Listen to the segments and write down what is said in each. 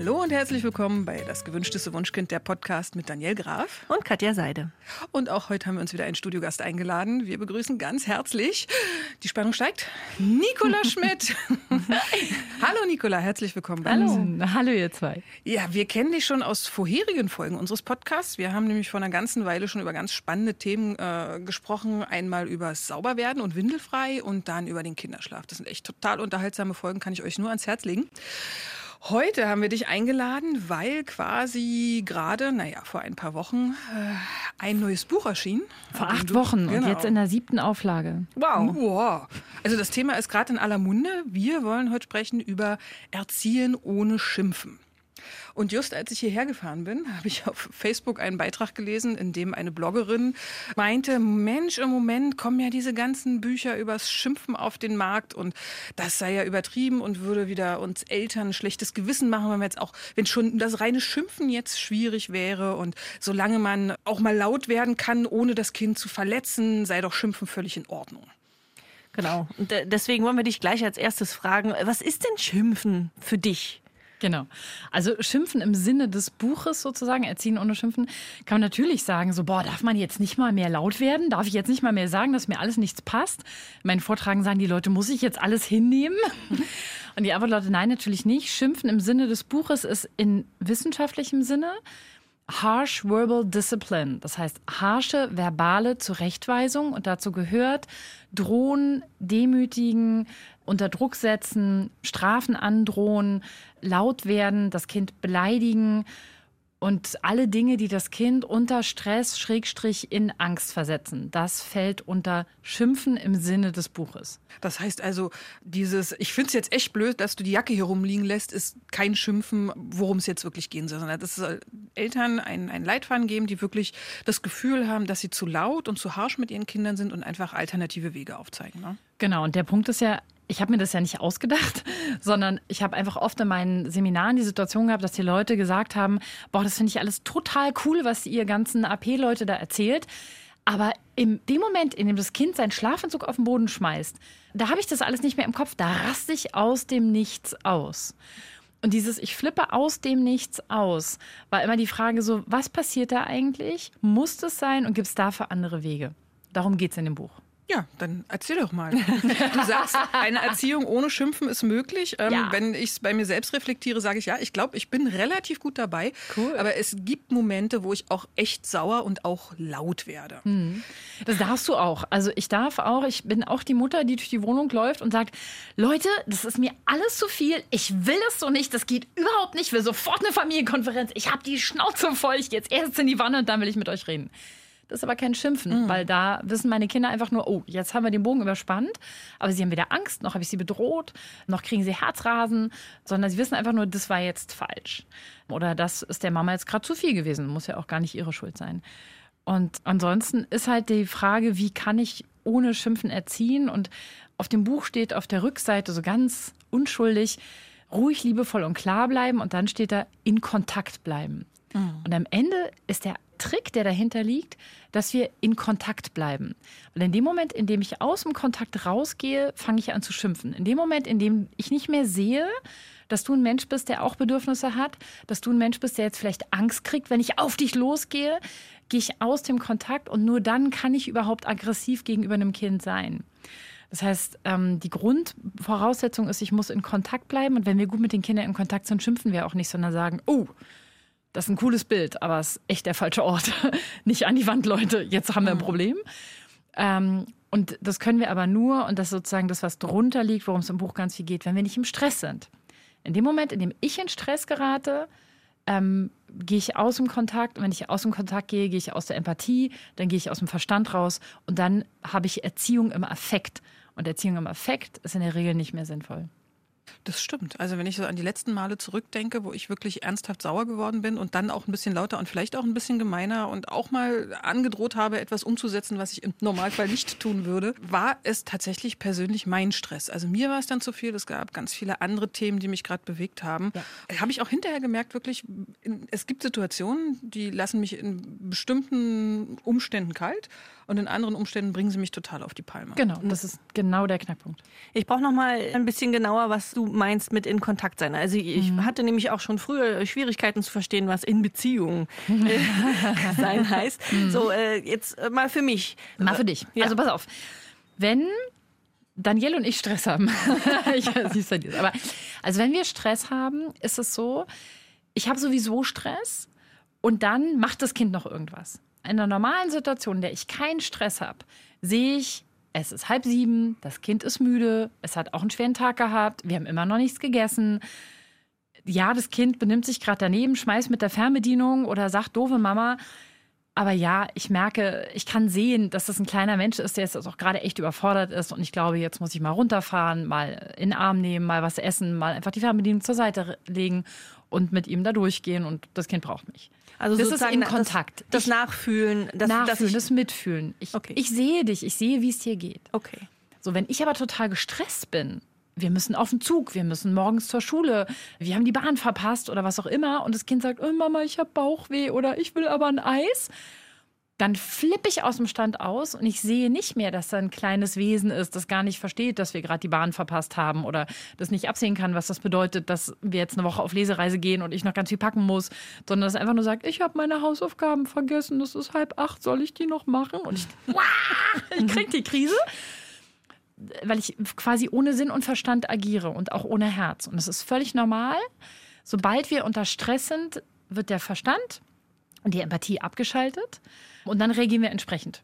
Hallo und herzlich willkommen bei Das gewünschteste Wunschkind, der Podcast mit Daniel Graf. Und Katja Seide. Und auch heute haben wir uns wieder einen Studiogast eingeladen. Wir begrüßen ganz herzlich, die Spannung steigt, Nicola Schmidt. Hallo Nicola, herzlich willkommen bei Hallo. uns. Hallo ihr zwei. Ja, wir kennen dich schon aus vorherigen Folgen unseres Podcasts. Wir haben nämlich vor einer ganzen Weile schon über ganz spannende Themen äh, gesprochen. Einmal über Sauberwerden und Windelfrei und dann über den Kinderschlaf. Das sind echt total unterhaltsame Folgen, kann ich euch nur ans Herz legen. Heute haben wir dich eingeladen, weil quasi gerade, naja, vor ein paar Wochen äh, ein neues Buch erschien. Vor acht Wochen und Genau. jetzt in der siebten Auflage. Wow. wow. Also das Thema ist gerade in aller Munde. Wir wollen heute sprechen über Erziehen ohne Schimpfen. Und just als ich hierher gefahren bin, habe ich auf Facebook einen Beitrag gelesen, in dem eine Bloggerin meinte, Mensch, im Moment kommen ja diese ganzen Bücher übers Schimpfen auf den Markt und das sei ja übertrieben und würde wieder uns Eltern schlechtes Gewissen machen, wenn wir jetzt auch, wenn schon das reine Schimpfen jetzt schwierig wäre und solange man auch mal laut werden kann, ohne das Kind zu verletzen, sei doch Schimpfen völlig in Ordnung. Genau. Und de- deswegen wollen wir dich gleich als erstes fragen, was ist denn Schimpfen für dich? Genau. Also Schimpfen im Sinne des Buches sozusagen, Erziehen ohne Schimpfen, kann man natürlich sagen, so, boah, darf man jetzt nicht mal mehr laut werden? Darf ich jetzt nicht mal mehr sagen, dass mir alles nichts passt? In meinen Vortragen sagen die Leute, muss ich jetzt alles hinnehmen? Und die Antwort lautet, nein, natürlich nicht. Schimpfen im Sinne des Buches ist in wissenschaftlichem Sinne Harsh Verbal Discipline, das heißt harsche verbale Zurechtweisung und dazu gehört drohen, demütigen, unter Druck setzen, Strafen androhen, laut werden, das Kind beleidigen und alle Dinge, die das Kind unter Stress, Schrägstrich in Angst versetzen. Das fällt unter Schimpfen im Sinne des Buches. Das heißt also, dieses, ich finde es jetzt echt blöd, dass du die Jacke hier rumliegen lässt, ist kein Schimpfen, worum es jetzt wirklich gehen soll, sondern das soll Eltern einen, einen Leitfaden geben, die wirklich das Gefühl haben, dass sie zu laut und zu harsch mit ihren Kindern sind und einfach alternative Wege aufzeigen. Ne? Genau, und der Punkt ist ja, ich habe mir das ja nicht ausgedacht, sondern ich habe einfach oft in meinen Seminaren die Situation gehabt, dass die Leute gesagt haben, boah, das finde ich alles total cool, was ihr ganzen AP-Leute da erzählt. Aber in dem Moment, in dem das Kind seinen Schlafanzug auf den Boden schmeißt, da habe ich das alles nicht mehr im Kopf. Da raste ich aus dem Nichts aus. Und dieses Ich flippe aus dem Nichts aus, war immer die Frage so, was passiert da eigentlich? Muss das sein und gibt es dafür andere Wege? Darum geht es in dem Buch. Ja, dann erzähl doch mal. Du sagst, eine Erziehung ohne Schimpfen ist möglich. Ähm, Ja. Wenn ich es bei mir selbst reflektiere, sage ich ja, ich glaube, ich bin relativ gut dabei. Cool. Aber es gibt Momente, wo ich auch echt sauer und auch laut werde. Das darfst du auch. Also ich darf auch, ich bin auch die Mutter, die durch die Wohnung läuft und sagt, Leute, das ist mir alles zu viel. Ich will das so nicht. Das geht überhaupt nicht. Ich will sofort eine Familienkonferenz. Ich habe die Schnauze voll. Ich gehe jetzt erst in die Wanne und dann will ich mit euch reden. Das ist aber kein Schimpfen, weil da wissen meine Kinder einfach nur, oh, jetzt haben wir den Bogen überspannt, aber sie haben weder Angst, noch habe ich sie bedroht, noch kriegen sie Herzrasen, sondern sie wissen einfach nur, das war jetzt falsch. Oder das ist der Mama jetzt gerade zu viel gewesen, muss ja auch gar nicht ihre Schuld sein. Und ansonsten ist halt die Frage, wie kann ich ohne Schimpfen erziehen? Und auf dem Buch steht auf der Rückseite so ganz unschuldig, ruhig, liebevoll und klar bleiben. Und dann steht da, in Kontakt bleiben. Und am Ende ist der Trick, der dahinter liegt, dass wir in Kontakt bleiben. Und in dem Moment, in dem ich aus dem Kontakt rausgehe, fange ich an zu schimpfen. In dem Moment, in dem ich nicht mehr sehe, dass du ein Mensch bist, der auch Bedürfnisse hat, dass du ein Mensch bist, der jetzt vielleicht Angst kriegt, wenn ich auf dich losgehe, gehe ich aus dem Kontakt und nur dann kann ich überhaupt aggressiv gegenüber einem Kind sein. Das heißt, ähm, die Grundvoraussetzung ist, ich muss in Kontakt bleiben und wenn wir gut mit den Kindern in Kontakt sind, schimpfen wir auch nicht, sondern sagen, oh, das ist ein cooles Bild, aber es ist echt der falsche Ort. nicht an die Wand, Leute, jetzt haben wir ein Problem. Ähm, und das können wir aber nur, und das ist sozusagen das, was drunter liegt, worum es im Buch ganz viel geht, wenn wir nicht im Stress sind. In dem Moment, in dem ich in Stress gerate, ähm, gehe ich aus dem Kontakt. Und wenn ich aus dem Kontakt gehe, gehe ich aus der Empathie, dann gehe ich aus dem Verstand raus und dann habe ich Erziehung im Affekt. Und Erziehung im Affekt ist in der Regel nicht mehr sinnvoll. Das stimmt. Also wenn ich so an die letzten Male zurückdenke, wo ich wirklich ernsthaft sauer geworden bin und dann auch ein bisschen lauter und vielleicht auch ein bisschen gemeiner und auch mal angedroht habe, etwas umzusetzen, was ich im Normalfall nicht tun würde, war es tatsächlich persönlich mein Stress. Also mir war es dann zu viel. Es gab ganz viele andere Themen, die mich gerade bewegt haben. Ja. Habe ich auch hinterher gemerkt, wirklich, es gibt Situationen, die lassen mich in bestimmten Umständen kalt und in anderen Umständen bringen sie mich total auf die Palme. Genau, das ist genau der Knackpunkt. Ich brauche noch mal ein bisschen genauer, was du meinst mit in Kontakt sein. Also ich mhm. hatte nämlich auch schon früher Schwierigkeiten zu verstehen, was in Beziehung äh, sein heißt. Mhm. So, äh, jetzt äh, mal für mich. Mal für dich. Ja. Also pass auf. Wenn Danielle und ich Stress haben. ich weiß nicht, aber also wenn wir Stress haben, ist es so, ich habe sowieso Stress und dann macht das Kind noch irgendwas in einer normalen Situation, in der ich keinen Stress habe, sehe ich, es ist halb sieben, das Kind ist müde, es hat auch einen schweren Tag gehabt, wir haben immer noch nichts gegessen. Ja, das Kind benimmt sich gerade daneben, schmeißt mit der Fernbedienung oder sagt doofe Mama. Aber ja, ich merke, ich kann sehen, dass das ein kleiner Mensch ist, der jetzt auch gerade echt überfordert ist. Und ich glaube, jetzt muss ich mal runterfahren, mal in den Arm nehmen, mal was essen, mal einfach die Fernbedienung zur Seite legen und mit ihm da durchgehen. Und das Kind braucht mich. Also das ist in Kontakt. Das, das Nachfühlen, das, Nachfühlen, das Mitfühlen. Ich, okay. ich sehe dich, ich sehe, wie es dir geht. Okay. So, wenn ich aber total gestresst bin, wir müssen auf den Zug, wir müssen morgens zur Schule, wir haben die Bahn verpasst oder was auch immer und das Kind sagt, oh Mama, ich habe Bauchweh oder ich will aber ein Eis, dann flippe ich aus dem Stand aus und ich sehe nicht mehr, dass da ein kleines Wesen ist, das gar nicht versteht, dass wir gerade die Bahn verpasst haben oder das nicht absehen kann, was das bedeutet, dass wir jetzt eine Woche auf Lesereise gehen und ich noch ganz viel packen muss, sondern das einfach nur sagt, ich habe meine Hausaufgaben vergessen, es ist halb acht, soll ich die noch machen? Und ich, ich krieg die Krise, weil ich quasi ohne Sinn und Verstand agiere und auch ohne Herz. Und das ist völlig normal. Sobald wir unter Stress sind, wird der Verstand und die Empathie abgeschaltet. Und dann reagieren wir entsprechend.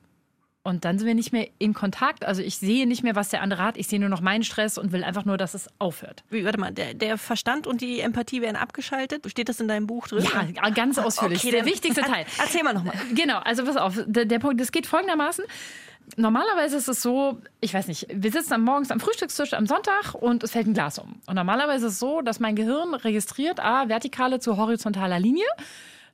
Und dann sind wir nicht mehr in Kontakt. Also ich sehe nicht mehr, was der andere hat. Ich sehe nur noch meinen Stress und will einfach nur, dass es aufhört. Wie, warte mal, der, der, Verstand und die Empathie werden abgeschaltet. Steht das in deinem Buch drin? Ja, ganz ausführlich. Okay, der wichtigste Teil. Erzähl mal nochmal. Genau, also pass auf. Der, der Punkt, das geht folgendermaßen. Normalerweise ist es so, ich weiß nicht, wir sitzen am morgens am Frühstückstisch am Sonntag und es fällt ein Glas um. Und normalerweise ist es so, dass mein Gehirn registriert, ah, vertikale zu horizontaler Linie.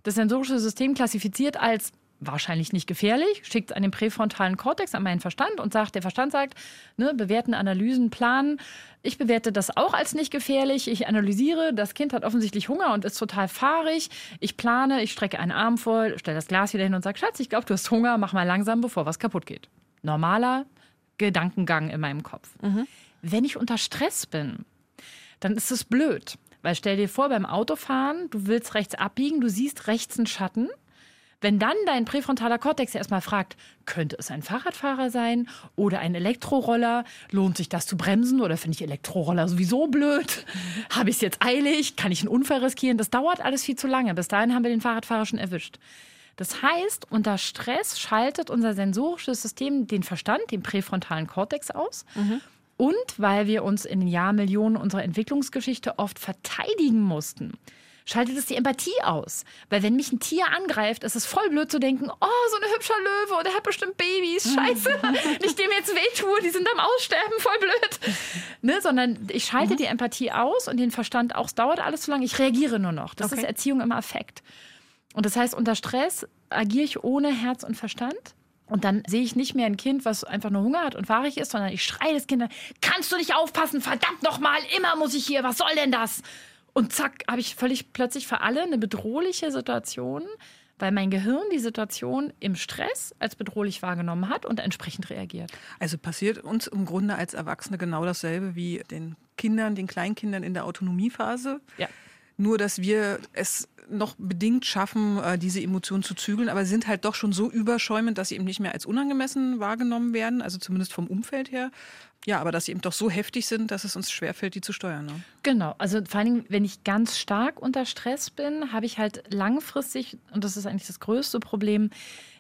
Das sensorische System klassifiziert als wahrscheinlich nicht gefährlich, schickt an den präfrontalen Kortex, an meinen Verstand und sagt, der Verstand sagt, ne, bewerten, Analysen, planen. Ich bewerte das auch als nicht gefährlich. Ich analysiere, das Kind hat offensichtlich Hunger und ist total fahrig. Ich plane, ich strecke einen Arm vor, stelle das Glas wieder hin und sage, Schatz, ich glaube, du hast Hunger, mach mal langsam, bevor was kaputt geht. Normaler Gedankengang in meinem Kopf. Mhm. Wenn ich unter Stress bin, dann ist es blöd. Weil stell dir vor, beim Autofahren, du willst rechts abbiegen, du siehst rechts einen Schatten wenn dann dein präfrontaler Kortex erstmal fragt, könnte es ein Fahrradfahrer sein oder ein Elektroroller? Lohnt sich das zu bremsen oder finde ich Elektroroller sowieso blöd? Habe ich es jetzt eilig? Kann ich einen Unfall riskieren? Das dauert alles viel zu lange. Bis dahin haben wir den Fahrradfahrer schon erwischt. Das heißt, unter Stress schaltet unser sensorisches System den Verstand, den präfrontalen Kortex aus. Mhm. Und weil wir uns in den Jahrmillionen unserer Entwicklungsgeschichte oft verteidigen mussten, schaltet es die Empathie aus. Weil wenn mich ein Tier angreift, ist es voll blöd zu denken, oh, so ein hübscher Löwe oder hat bestimmt Babys, scheiße, ich dem jetzt wehtue, die sind am Aussterben, voll blöd. Ne, sondern ich schalte mhm. die Empathie aus und den Verstand auch. Es dauert alles zu lange, ich reagiere nur noch. Das okay. ist Erziehung im Affekt. Und das heißt, unter Stress agiere ich ohne Herz und Verstand. Und dann sehe ich nicht mehr ein Kind, was einfach nur Hunger hat und fahrig ist, sondern ich schreie das Kind, kannst du nicht aufpassen, verdammt nochmal, immer muss ich hier, was soll denn das? Und zack, habe ich völlig plötzlich für alle eine bedrohliche Situation, weil mein Gehirn die Situation im Stress als bedrohlich wahrgenommen hat und entsprechend reagiert. Also passiert uns im Grunde als Erwachsene genau dasselbe wie den Kindern, den Kleinkindern in der Autonomiephase. Ja. Nur, dass wir es noch bedingt schaffen, äh, diese Emotionen zu zügeln, aber sind halt doch schon so überschäumend, dass sie eben nicht mehr als unangemessen wahrgenommen werden, also zumindest vom Umfeld her. Ja, aber dass sie eben doch so heftig sind, dass es uns schwerfällt, die zu steuern. Ne? Genau, also vor allen Dingen, wenn ich ganz stark unter Stress bin, habe ich halt langfristig, und das ist eigentlich das größte Problem,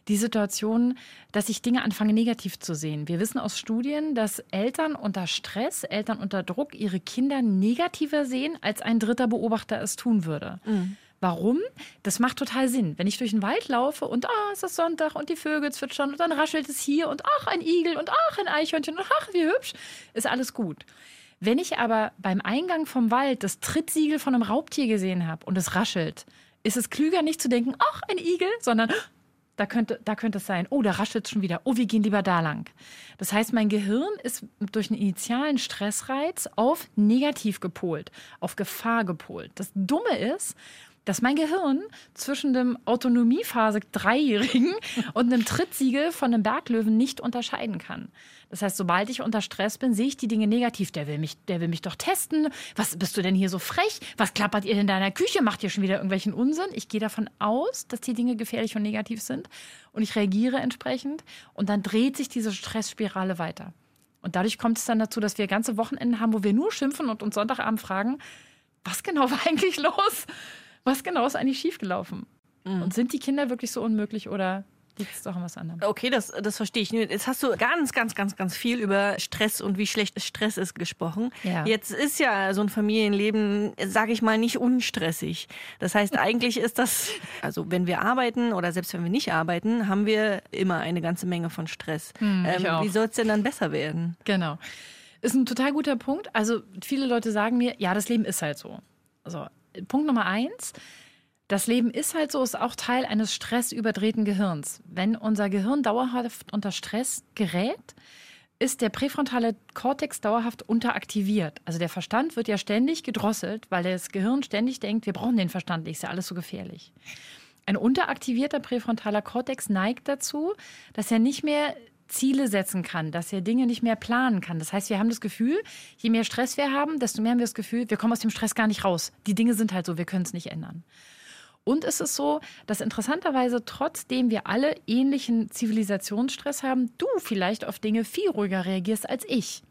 die Situation, dass ich Dinge anfange negativ zu sehen. Wir wissen aus Studien, dass Eltern unter Stress, Eltern unter Druck ihre Kinder negativer sehen, als ein dritter Beobachter es tun würde. Mhm. Warum? Das macht total Sinn. Wenn ich durch den Wald laufe und ah, es ist Sonntag und die Vögel zwitschern und dann raschelt es hier und ach, ein Igel und ach, ein Eichhörnchen und ach, wie hübsch, ist alles gut. Wenn ich aber beim Eingang vom Wald das Trittsiegel von einem Raubtier gesehen habe und es raschelt, ist es klüger nicht zu denken, ach, ein Igel, sondern da könnte, da könnte es sein, oh, da raschelt es schon wieder, oh, wir gehen lieber da lang. Das heißt, mein Gehirn ist durch einen initialen Stressreiz auf negativ gepolt, auf Gefahr gepolt. Das Dumme ist, dass mein Gehirn zwischen dem Autonomiephase Dreijährigen und einem Trittsiegel von einem Berglöwen nicht unterscheiden kann. Das heißt, sobald ich unter Stress bin, sehe ich die Dinge negativ. Der will mich, der will mich doch testen. Was bist du denn hier so frech? Was klappert ihr in deiner Küche? Macht ihr schon wieder irgendwelchen Unsinn? Ich gehe davon aus, dass die Dinge gefährlich und negativ sind und ich reagiere entsprechend und dann dreht sich diese Stressspirale weiter. Und dadurch kommt es dann dazu, dass wir ganze Wochenenden haben, wo wir nur schimpfen und uns Sonntagabend fragen, was genau war eigentlich los? Was genau ist eigentlich schiefgelaufen? Mhm. Und sind die Kinder wirklich so unmöglich oder liegt es doch an was anderem? Okay, das, das verstehe ich. Jetzt hast du ganz, ganz, ganz, ganz viel über Stress und wie schlecht Stress ist gesprochen. Ja. Jetzt ist ja so ein Familienleben, sage ich mal, nicht unstressig. Das heißt, eigentlich ist das, also wenn wir arbeiten oder selbst wenn wir nicht arbeiten, haben wir immer eine ganze Menge von Stress. Hm, ähm, wie soll es denn dann besser werden? Genau. Ist ein total guter Punkt. Also viele Leute sagen mir, ja, das Leben ist halt so. Also Punkt Nummer eins. Das Leben ist halt so, ist auch Teil eines stressüberdrehten Gehirns. Wenn unser Gehirn dauerhaft unter Stress gerät, ist der präfrontale Kortex dauerhaft unteraktiviert. Also der Verstand wird ja ständig gedrosselt, weil das Gehirn ständig denkt, wir brauchen den Verstand nicht, ist ja alles so gefährlich. Ein unteraktivierter präfrontaler Kortex neigt dazu, dass er nicht mehr Ziele setzen kann, dass er Dinge nicht mehr planen kann. Das heißt, wir haben das Gefühl, je mehr Stress wir haben, desto mehr haben wir das Gefühl, wir kommen aus dem Stress gar nicht raus. Die Dinge sind halt so, wir können es nicht ändern. Und es ist so, dass interessanterweise, trotzdem wir alle ähnlichen Zivilisationsstress haben, du vielleicht auf Dinge viel ruhiger reagierst als ich.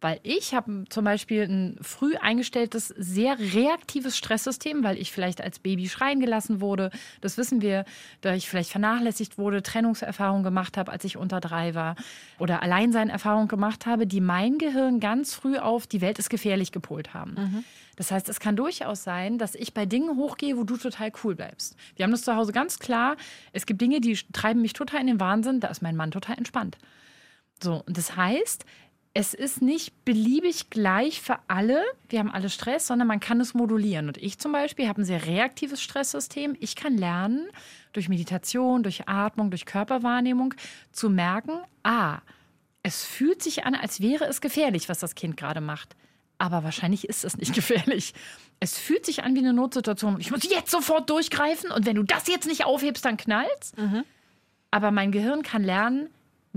Weil ich habe zum Beispiel ein früh eingestelltes, sehr reaktives Stresssystem, weil ich vielleicht als Baby schreien gelassen wurde. Das wissen wir, da ich vielleicht vernachlässigt wurde, Trennungserfahrungen gemacht habe, als ich unter drei war. Oder Alleinseinerfahrungen gemacht habe, die mein Gehirn ganz früh auf die Welt ist gefährlich gepolt haben. Mhm. Das heißt, es kann durchaus sein, dass ich bei Dingen hochgehe, wo du total cool bleibst. Wir haben das zu Hause ganz klar. Es gibt Dinge, die treiben mich total in den Wahnsinn. Da ist mein Mann total entspannt. So, und das heißt, es ist nicht beliebig gleich für alle. Wir haben alle Stress, sondern man kann es modulieren. Und ich zum Beispiel habe ein sehr reaktives Stresssystem. Ich kann lernen, durch Meditation, durch Atmung, durch Körperwahrnehmung zu merken, ah, es fühlt sich an, als wäre es gefährlich, was das Kind gerade macht. Aber wahrscheinlich ist es nicht gefährlich. Es fühlt sich an wie eine Notsituation. Ich muss jetzt sofort durchgreifen und wenn du das jetzt nicht aufhebst, dann knallt's. Mhm. Aber mein Gehirn kann lernen,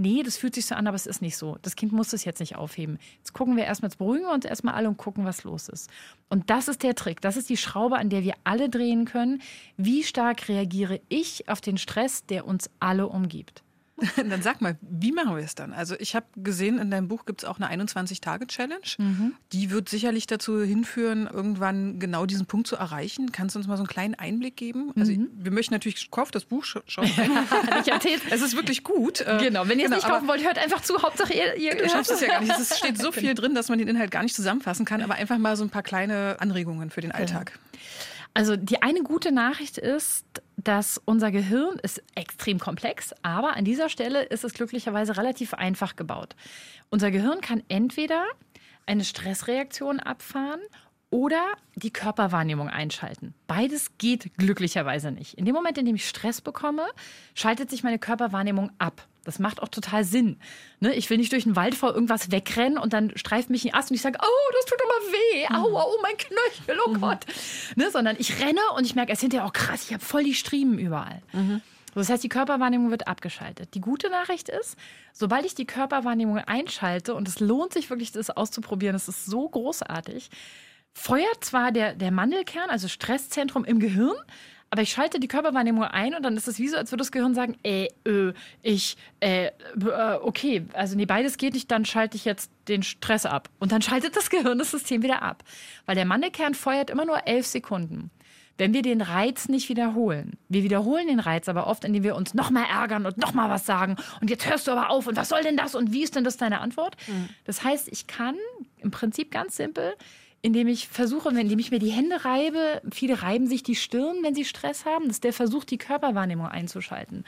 nee, das fühlt sich so an, aber es ist nicht so. Das Kind muss das jetzt nicht aufheben. Jetzt gucken wir erstmal, jetzt beruhigen wir uns erstmal alle und gucken, was los ist. Und das ist der Trick. Das ist die Schraube, an der wir alle drehen können. Wie stark reagiere ich auf den Stress, der uns alle umgibt? Dann sag mal, wie machen wir es dann? Also ich habe gesehen, in deinem Buch gibt es auch eine 21-Tage-Challenge. Mhm. Die wird sicherlich dazu hinführen, irgendwann genau diesen Punkt zu erreichen. Kannst du uns mal so einen kleinen Einblick geben? Also mhm. wir möchten natürlich, kauft das Buch, rein. ich erzählt. Es ist wirklich gut. Äh, genau, wenn ihr es genau, nicht kaufen wollt, hört einfach zu. Hauptsache ihr, ihr du schaffst es ja gar nicht. Es steht so viel drin, dass man den Inhalt gar nicht zusammenfassen kann, aber einfach mal so ein paar kleine Anregungen für den Alltag. Ja. Also die eine gute Nachricht ist, dass unser Gehirn ist extrem komplex, aber an dieser Stelle ist es glücklicherweise relativ einfach gebaut. Unser Gehirn kann entweder eine Stressreaktion abfahren oder die Körperwahrnehmung einschalten. Beides geht glücklicherweise nicht. In dem Moment, in dem ich Stress bekomme, schaltet sich meine Körperwahrnehmung ab. Das macht auch total Sinn. Ne? Ich will nicht durch den Wald vor irgendwas wegrennen und dann streift mich ein Ast und ich sage, oh, das tut immer weh. Mhm. Aua, oh, mein Knöchel, oh mhm. Gott. Ne? Sondern ich renne und ich merke erst hinterher, oh krass, ich habe voll die Striemen überall. Mhm. Das heißt, die Körperwahrnehmung wird abgeschaltet. Die gute Nachricht ist, sobald ich die Körperwahrnehmung einschalte, und es lohnt sich wirklich, das auszuprobieren, es ist so großartig, feuert zwar der, der Mandelkern, also Stresszentrum im Gehirn, aber ich schalte die Körperwahrnehmung ein und dann ist es wie so, als würde das Gehirn sagen, äh, äh, ich, äh, äh, okay, also nee, beides geht nicht, dann schalte ich jetzt den Stress ab. Und dann schaltet das Gehirn das System wieder ab. Weil der Mandelkern feuert immer nur elf Sekunden. Wenn wir den Reiz nicht wiederholen. Wir wiederholen den Reiz aber oft, indem wir uns nochmal ärgern und nochmal was sagen. Und jetzt hörst du aber auf und was soll denn das und wie ist denn das deine Antwort? Mhm. Das heißt, ich kann im Prinzip ganz simpel indem ich versuche, indem ich mir die Hände reibe. Viele reiben sich die Stirn, wenn sie Stress haben. Das ist der Versuch, die Körperwahrnehmung einzuschalten.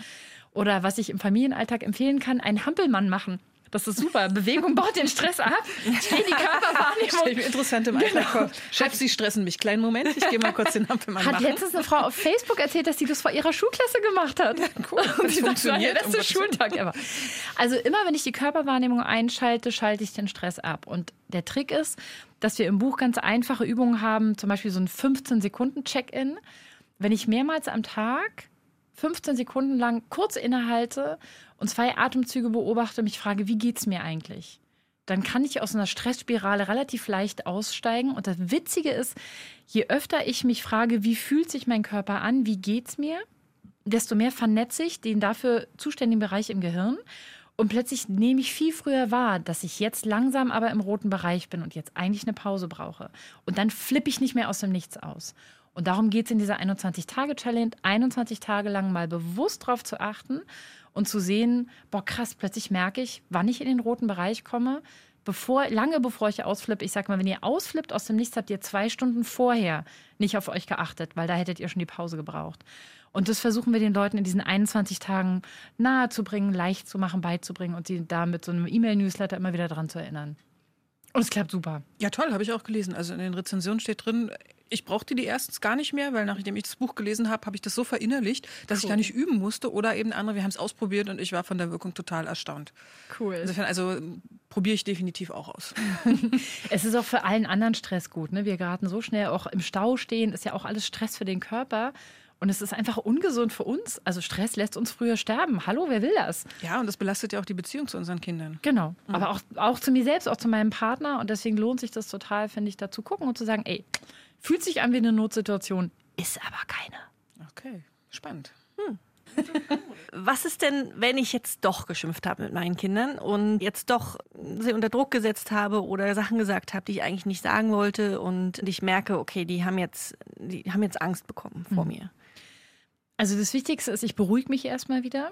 Oder was ich im Familienalltag empfehlen kann, einen Hampelmann machen. Das ist super. Bewegung baut den Stress ab. Stell die Körperwahrnehmung. Stell mir interessant im genau. vor. Chef, Sie stressen mich. Kleinen Moment, ich gehe mal kurz den Ampelmann Hat machen. letztens eine Frau auf Facebook erzählt, dass sie das vor ihrer Schulklasse gemacht hat. Ja, cool. Und das funktioniert. Das ist der Schultag ever. Also immer, wenn ich die Körperwahrnehmung einschalte, schalte ich den Stress ab. Und der Trick ist, dass wir im Buch ganz einfache Übungen haben, zum Beispiel so ein 15-Sekunden-Check-In. Wenn ich mehrmals am Tag 15 Sekunden lang kurz innehalte und zwei Atemzüge beobachte, mich frage, wie geht es mir eigentlich? Dann kann ich aus einer Stressspirale relativ leicht aussteigen. Und das Witzige ist, je öfter ich mich frage, wie fühlt sich mein Körper an, wie geht es mir, desto mehr vernetze ich den dafür zuständigen Bereich im Gehirn. Und plötzlich nehme ich viel früher wahr, dass ich jetzt langsam aber im roten Bereich bin und jetzt eigentlich eine Pause brauche. Und dann flippe ich nicht mehr aus dem Nichts aus. Und darum geht es in dieser 21-Tage-Challenge, 21 Tage lang mal bewusst darauf zu achten und zu sehen, boah, krass, plötzlich merke ich, wann ich in den roten Bereich komme. Bevor, lange bevor ich ausflippe, ich sag mal, wenn ihr ausflippt aus dem Nichts, habt ihr zwei Stunden vorher nicht auf euch geachtet, weil da hättet ihr schon die Pause gebraucht. Und das versuchen wir den Leuten in diesen 21 Tagen nahezubringen, leicht zu machen, beizubringen und sie da mit so einem E-Mail-Newsletter immer wieder dran zu erinnern. Und es klappt super. Ja, toll, habe ich auch gelesen. Also in den Rezensionen steht drin, ich brauchte die erstens gar nicht mehr, weil nachdem ich das Buch gelesen habe, habe ich das so verinnerlicht, dass cool. ich da nicht üben musste. Oder eben andere, wir haben es ausprobiert und ich war von der Wirkung total erstaunt. Cool. Insofern, also probiere ich definitiv auch aus. es ist auch für allen anderen Stress gut. Ne? Wir geraten so schnell auch im Stau stehen, ist ja auch alles Stress für den Körper. Und es ist einfach ungesund für uns. Also Stress lässt uns früher sterben. Hallo, wer will das? Ja, und das belastet ja auch die Beziehung zu unseren Kindern. Genau. Mhm. Aber auch, auch zu mir selbst, auch zu meinem Partner. Und deswegen lohnt sich das total, finde ich, da zu gucken und zu sagen, ey, fühlt sich an wie eine Notsituation, ist aber keine. Okay, spannend. Hm. Was ist denn, wenn ich jetzt doch geschimpft habe mit meinen Kindern und jetzt doch sie unter Druck gesetzt habe oder Sachen gesagt habe, die ich eigentlich nicht sagen wollte und ich merke, okay, die haben jetzt, die haben jetzt Angst bekommen vor hm. mir? Also das Wichtigste ist, ich beruhige mich erstmal wieder.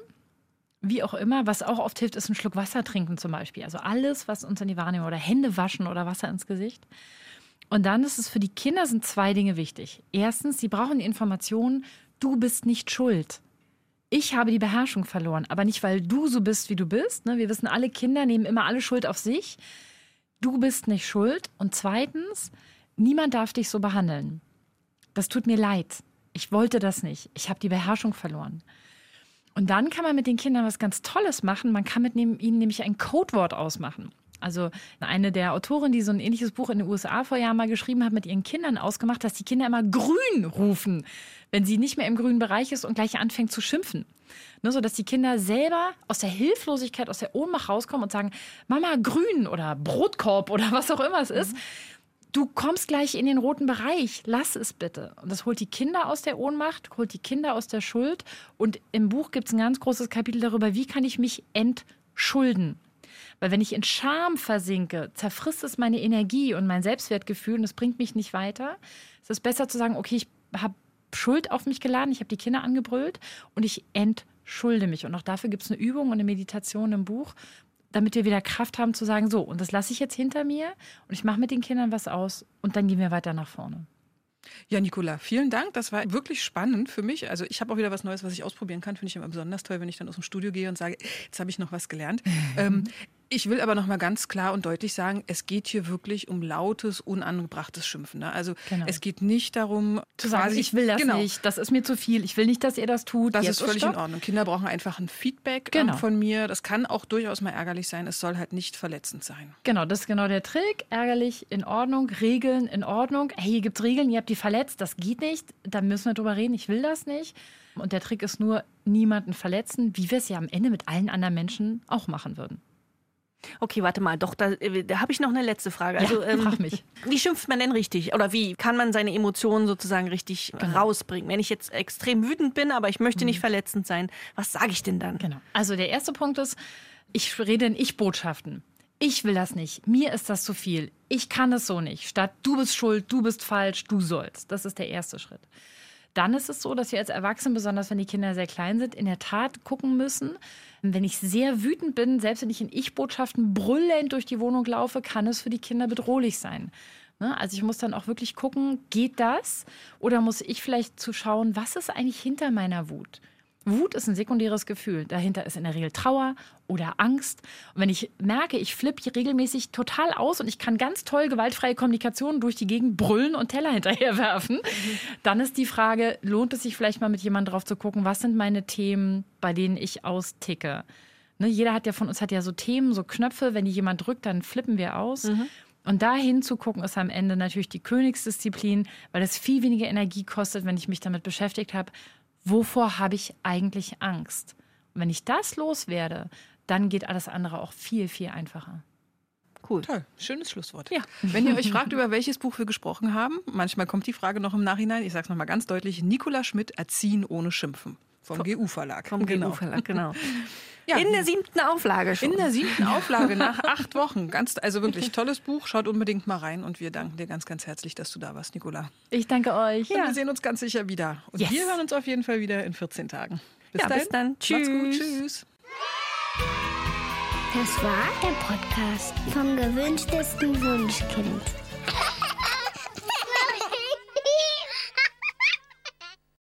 Wie auch immer, was auch oft hilft, ist ein Schluck Wasser trinken zum Beispiel. Also alles, was uns in die Wahrnehmung oder Hände waschen oder Wasser ins Gesicht. Und dann ist es für die Kinder sind zwei Dinge wichtig. Erstens, sie brauchen die Information, du bist nicht schuld. Ich habe die Beherrschung verloren, aber nicht, weil du so bist, wie du bist. Ne? Wir wissen, alle Kinder nehmen immer alle Schuld auf sich. Du bist nicht schuld. Und zweitens, niemand darf dich so behandeln. Das tut mir leid. Ich wollte das nicht. Ich habe die Beherrschung verloren. Und dann kann man mit den Kindern was ganz Tolles machen. Man kann mit ihnen nämlich ein Codewort ausmachen. Also eine der Autorinnen, die so ein ähnliches Buch in den USA vor Jahren mal geschrieben hat, mit ihren Kindern ausgemacht, dass die Kinder immer grün rufen, wenn sie nicht mehr im grünen Bereich ist und gleich anfängt zu schimpfen. Ne, so dass die Kinder selber aus der Hilflosigkeit, aus der Ohnmacht rauskommen und sagen, Mama, grün oder Brotkorb oder was auch immer es ist. Mhm du kommst gleich in den roten Bereich, lass es bitte. Und das holt die Kinder aus der Ohnmacht, holt die Kinder aus der Schuld. Und im Buch gibt es ein ganz großes Kapitel darüber, wie kann ich mich entschulden. Weil wenn ich in Scham versinke, zerfrisst es meine Energie und mein Selbstwertgefühl und es bringt mich nicht weiter. Es ist besser zu sagen, okay, ich habe Schuld auf mich geladen, ich habe die Kinder angebrüllt und ich entschulde mich. Und auch dafür gibt es eine Übung und eine Meditation im Buch, damit wir wieder Kraft haben zu sagen, so, und das lasse ich jetzt hinter mir und ich mache mit den Kindern was aus und dann gehen wir weiter nach vorne. Ja, Nicola, vielen Dank. Das war wirklich spannend für mich. Also ich habe auch wieder was Neues, was ich ausprobieren kann. Finde ich immer besonders toll, wenn ich dann aus dem Studio gehe und sage, jetzt habe ich noch was gelernt. ähm, ich will aber noch mal ganz klar und deutlich sagen, es geht hier wirklich um lautes, unangebrachtes Schimpfen. Ne? Also genau. es geht nicht darum, zu sagen, ich will das genau. nicht, das ist mir zu viel, ich will nicht, dass ihr das tut. Das ist völlig in Ordnung. Kinder brauchen einfach ein Feedback ähm, genau. von mir. Das kann auch durchaus mal ärgerlich sein. Es soll halt nicht verletzend sein. Genau, das ist genau der Trick. Ärgerlich, in Ordnung, Regeln, in Ordnung. Hey, hier gibt es Regeln, ihr habt die verletzt, das geht nicht. Da müssen wir drüber reden, ich will das nicht. Und der Trick ist nur, niemanden verletzen, wie wir es ja am Ende mit allen anderen Menschen auch machen würden. Okay, warte mal, doch, da, äh, da habe ich noch eine letzte Frage. Also, ja, ähm, frag mich. Wie schimpft man denn richtig? Oder wie kann man seine Emotionen sozusagen richtig genau. rausbringen? Wenn ich jetzt extrem wütend bin, aber ich möchte nicht mhm. verletzend sein, was sage ich denn dann? Genau. Also der erste Punkt ist, ich rede in Ich-Botschaften. Ich will das nicht. Mir ist das zu viel. Ich kann es so nicht. Statt du bist schuld, du bist falsch, du sollst. Das ist der erste Schritt. Dann ist es so, dass wir als Erwachsene, besonders wenn die Kinder sehr klein sind, in der Tat gucken müssen, wenn ich sehr wütend bin, selbst wenn ich in Ich-Botschaften brüllend durch die Wohnung laufe, kann es für die Kinder bedrohlich sein. Ne? Also ich muss dann auch wirklich gucken, geht das? Oder muss ich vielleicht zuschauen, was ist eigentlich hinter meiner Wut? Wut ist ein sekundäres Gefühl. Dahinter ist in der Regel Trauer oder Angst. Und wenn ich merke, ich flippe regelmäßig total aus und ich kann ganz toll gewaltfreie Kommunikation durch die Gegend brüllen und Teller hinterherwerfen, mhm. dann ist die Frage, lohnt es sich vielleicht mal mit jemandem drauf zu gucken, was sind meine Themen, bei denen ich austicke? Ne, jeder hat ja von uns hat ja so Themen, so Knöpfe, wenn die jemand drückt, dann flippen wir aus. Mhm. Und da hinzugucken ist am Ende natürlich die Königsdisziplin, weil es viel weniger Energie kostet, wenn ich mich damit beschäftigt habe, wovor habe ich eigentlich Angst? Und wenn ich das loswerde, dann geht alles andere auch viel, viel einfacher. Cool. Toll, schönes Schlusswort. Ja. Wenn ihr euch fragt, über welches Buch wir gesprochen haben, manchmal kommt die Frage noch im Nachhinein. Ich sage es nochmal ganz deutlich: Nikola Schmidt, Erziehen ohne Schimpfen. Vom GU-Verlag. Vom genau. GU-Verlag, genau. Ja. In der siebten Auflage schon. In der siebten Auflage nach acht Wochen. Ganz, also wirklich tolles Buch. Schaut unbedingt mal rein und wir danken dir ganz, ganz herzlich, dass du da warst, Nicola. Ich danke euch. Und ja. wir sehen uns ganz sicher wieder. Und yes. wir hören uns auf jeden Fall wieder in 14 Tagen. Bis, ja, dahin. bis dann. Tschüss. Macht's gut. Tschüss. Das war der Podcast vom gewünschtesten Wunschkind.